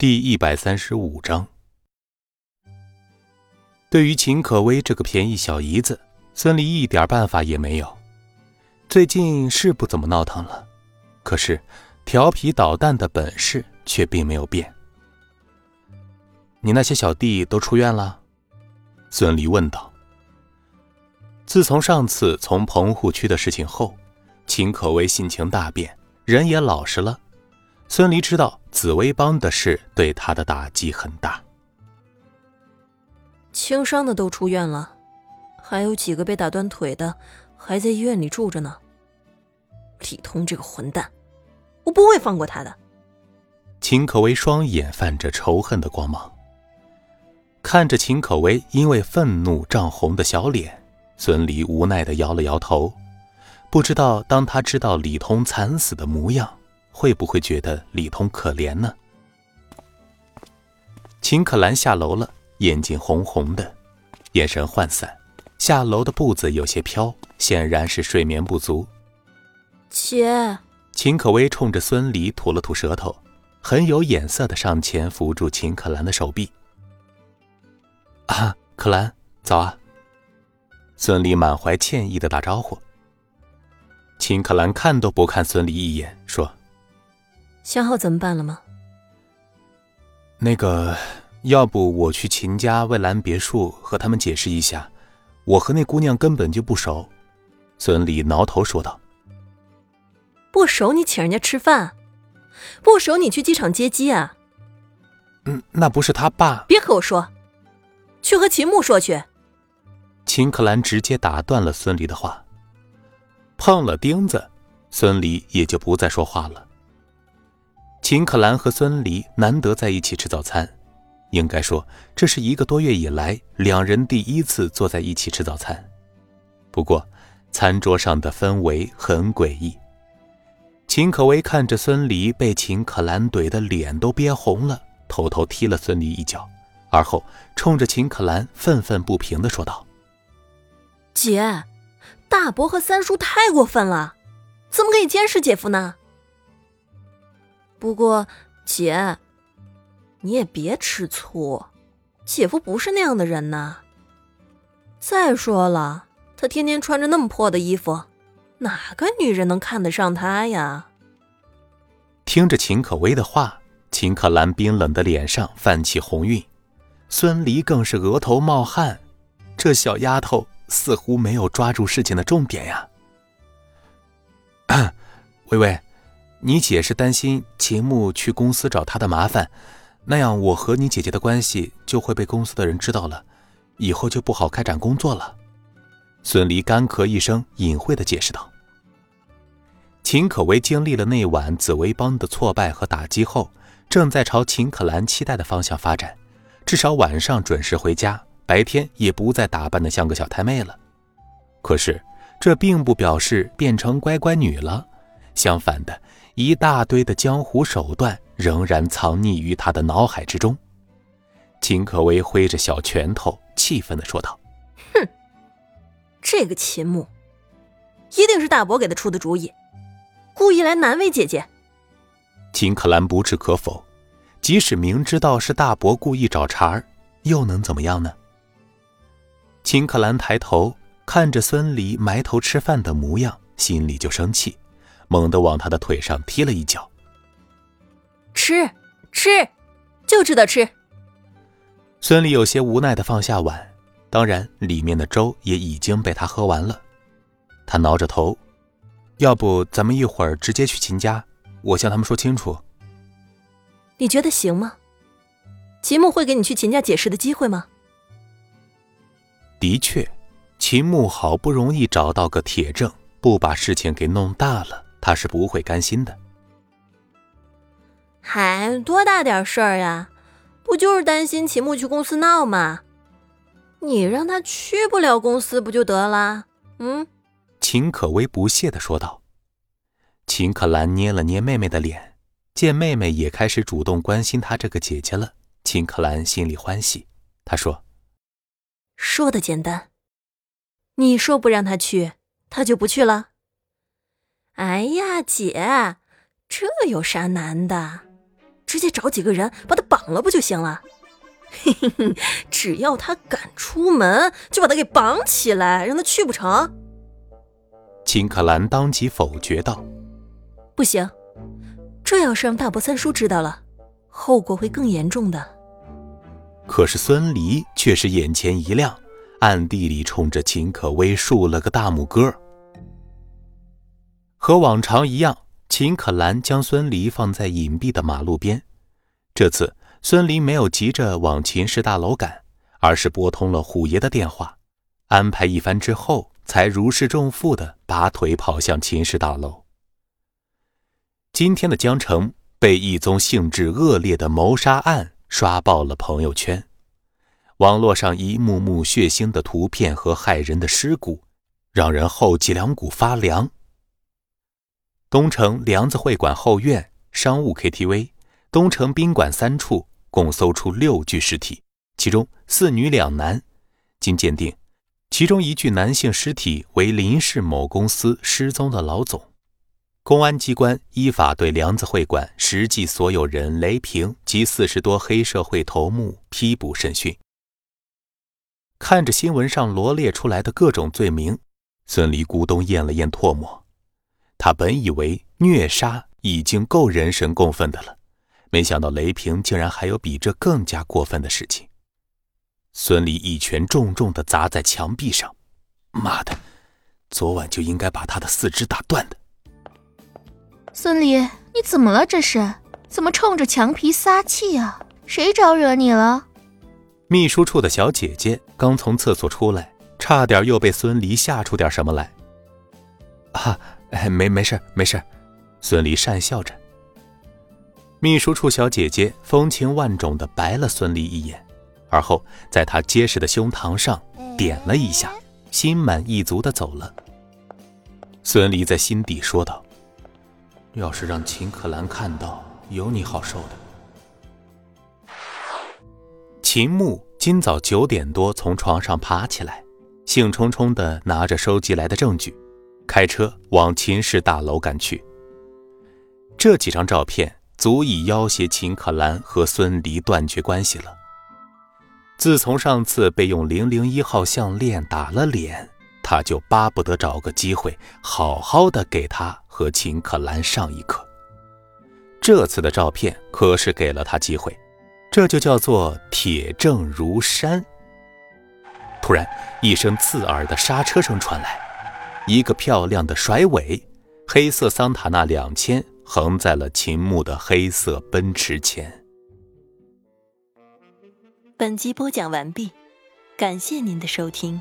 第一百三十五章，对于秦可薇这个便宜小姨子，孙离一点办法也没有。最近是不怎么闹腾了，可是调皮捣蛋的本事却并没有变。你那些小弟都出院了？孙离问道。自从上次从棚户区的事情后，秦可薇性情大变，人也老实了。孙离知道紫薇帮的事对他的打击很大，轻伤的都出院了，还有几个被打断腿的还在医院里住着呢。李通这个混蛋，我不会放过他的。秦可薇双眼泛着仇恨的光芒，看着秦可薇因为愤怒涨红的小脸，孙离无奈的摇了摇头，不知道当他知道李通惨死的模样。会不会觉得李通可怜呢？秦可兰下楼了，眼睛红红的，眼神涣散，下楼的步子有些飘，显然是睡眠不足。姐，秦可薇冲着孙离吐了吐舌头，很有眼色的上前扶住秦可兰的手臂。啊，可兰，早啊！孙离满怀歉意的打招呼。秦可兰看都不看孙离一眼，说。想好怎么办了吗？那个，要不我去秦家蔚蓝别墅和他们解释一下，我和那姑娘根本就不熟。孙俪挠头说道：“不熟你请人家吃饭，不熟你去机场接机啊？”嗯，那不是他爸。别和我说，去和秦牧说去。秦克兰直接打断了孙俪的话。碰了钉子，孙俪也就不再说话了。秦可兰和孙离难得在一起吃早餐，应该说这是一个多月以来两人第一次坐在一起吃早餐。不过，餐桌上的氛围很诡异。秦可薇看着孙离被秦可兰怼的脸都憋红了，偷偷踢了孙离一脚，而后冲着秦可兰愤愤不平的说道：“姐，大伯和三叔太过分了，怎么可以监视姐夫呢？”不过，姐，你也别吃醋，姐夫不是那样的人呐。再说了，他天天穿着那么破的衣服，哪个女人能看得上他呀？听着秦可薇的话，秦可兰冰冷的脸上泛起红晕，孙离更是额头冒汗。这小丫头似乎没有抓住事情的重点呀。微微。你姐是担心秦牧去公司找她的麻烦，那样我和你姐姐的关系就会被公司的人知道了，以后就不好开展工作了。孙离干咳一声，隐晦的解释道。秦可薇经历了那晚紫薇帮的挫败和打击后，正在朝秦可兰期待的方向发展，至少晚上准时回家，白天也不再打扮的像个小太妹了。可是这并不表示变成乖乖女了，相反的。一大堆的江湖手段仍然藏匿于他的脑海之中。秦可薇挥着小拳头，气愤的说道：“哼，这个秦牧，一定是大伯给他出的主意，故意来难为姐姐。”秦可兰不置可否，即使明知道是大伯故意找茬儿，又能怎么样呢？秦可兰抬头看着孙离埋头吃饭的模样，心里就生气。猛地往他的腿上踢了一脚。吃，吃，就知道吃。孙俪有些无奈的放下碗，当然里面的粥也已经被他喝完了。他挠着头，要不咱们一会儿直接去秦家，我向他们说清楚。你觉得行吗？秦牧会给你去秦家解释的机会吗？的确，秦牧好不容易找到个铁证，不把事情给弄大了。他是不会甘心的。嗨，多大点事儿呀？不就是担心秦牧去公司闹吗？你让他去不了公司不就得了？嗯？秦可薇不屑的说道。秦可兰捏了捏妹妹的脸，见妹妹也开始主动关心她这个姐姐了，秦可兰心里欢喜。她说：“说的简单，你说不让他去，他就不去了。”哎呀，姐，这有啥难的？直接找几个人把他绑了不就行了？嘿嘿嘿，只要他敢出门，就把他给绑起来，让他去不成？秦可兰当即否决道：“不行，这要是让大伯三叔知道了，后果会更严重的。”可是孙离却是眼前一亮，暗地里冲着秦可薇竖了个大拇哥。和往常一样，秦可兰将孙离放在隐蔽的马路边。这次孙离没有急着往秦氏大楼赶，而是拨通了虎爷的电话，安排一番之后，才如释重负的拔腿跑向秦氏大楼。今天的江城被一宗性质恶劣的谋杀案。刷爆了朋友圈，网络上一幕幕血腥的图片和骇人的尸骨，让人后脊梁骨发凉。东城梁子会馆后院、商务 KTV、东城宾馆三处共搜出六具尸体，其中四女两男。经鉴定，其中一具男性尸体为林氏某公司失踪的老总。公安机关依法对梁子会馆实际所有人雷平及四十多黑社会头目批捕审讯。看着新闻上罗列出来的各种罪名，孙离咕咚咽了咽唾沫。他本以为虐杀已经够人神共愤的了，没想到雷平竟然还有比这更加过分的事情。孙离一拳重重地砸在墙壁上：“妈的，昨晚就应该把他的四肢打断的！”孙离，你怎么了？这是怎么冲着墙皮撒气啊？谁招惹你了？秘书处的小姐姐刚从厕所出来，差点又被孙离吓出点什么来。啊，哎 没没事没事，孙离讪笑着。秘书处小姐姐风情万种的白了孙离一眼，而后在他结实的胸膛上点了一下，心满意足的走了。孙离在心底说道。要是让秦可兰看到，有你好受的。秦牧今早九点多从床上爬起来，兴冲冲的拿着收集来的证据，开车往秦氏大楼赶去。这几张照片足以要挟秦可兰和孙离断绝关系了。自从上次被用零零一号项链打了脸。他就巴不得找个机会，好好的给他和秦可兰上一课。这次的照片可是给了他机会，这就叫做铁证如山。突然，一声刺耳的刹车声传来，一个漂亮的甩尾，黑色桑塔纳两千横在了秦牧的黑色奔驰前。本集播讲完毕，感谢您的收听。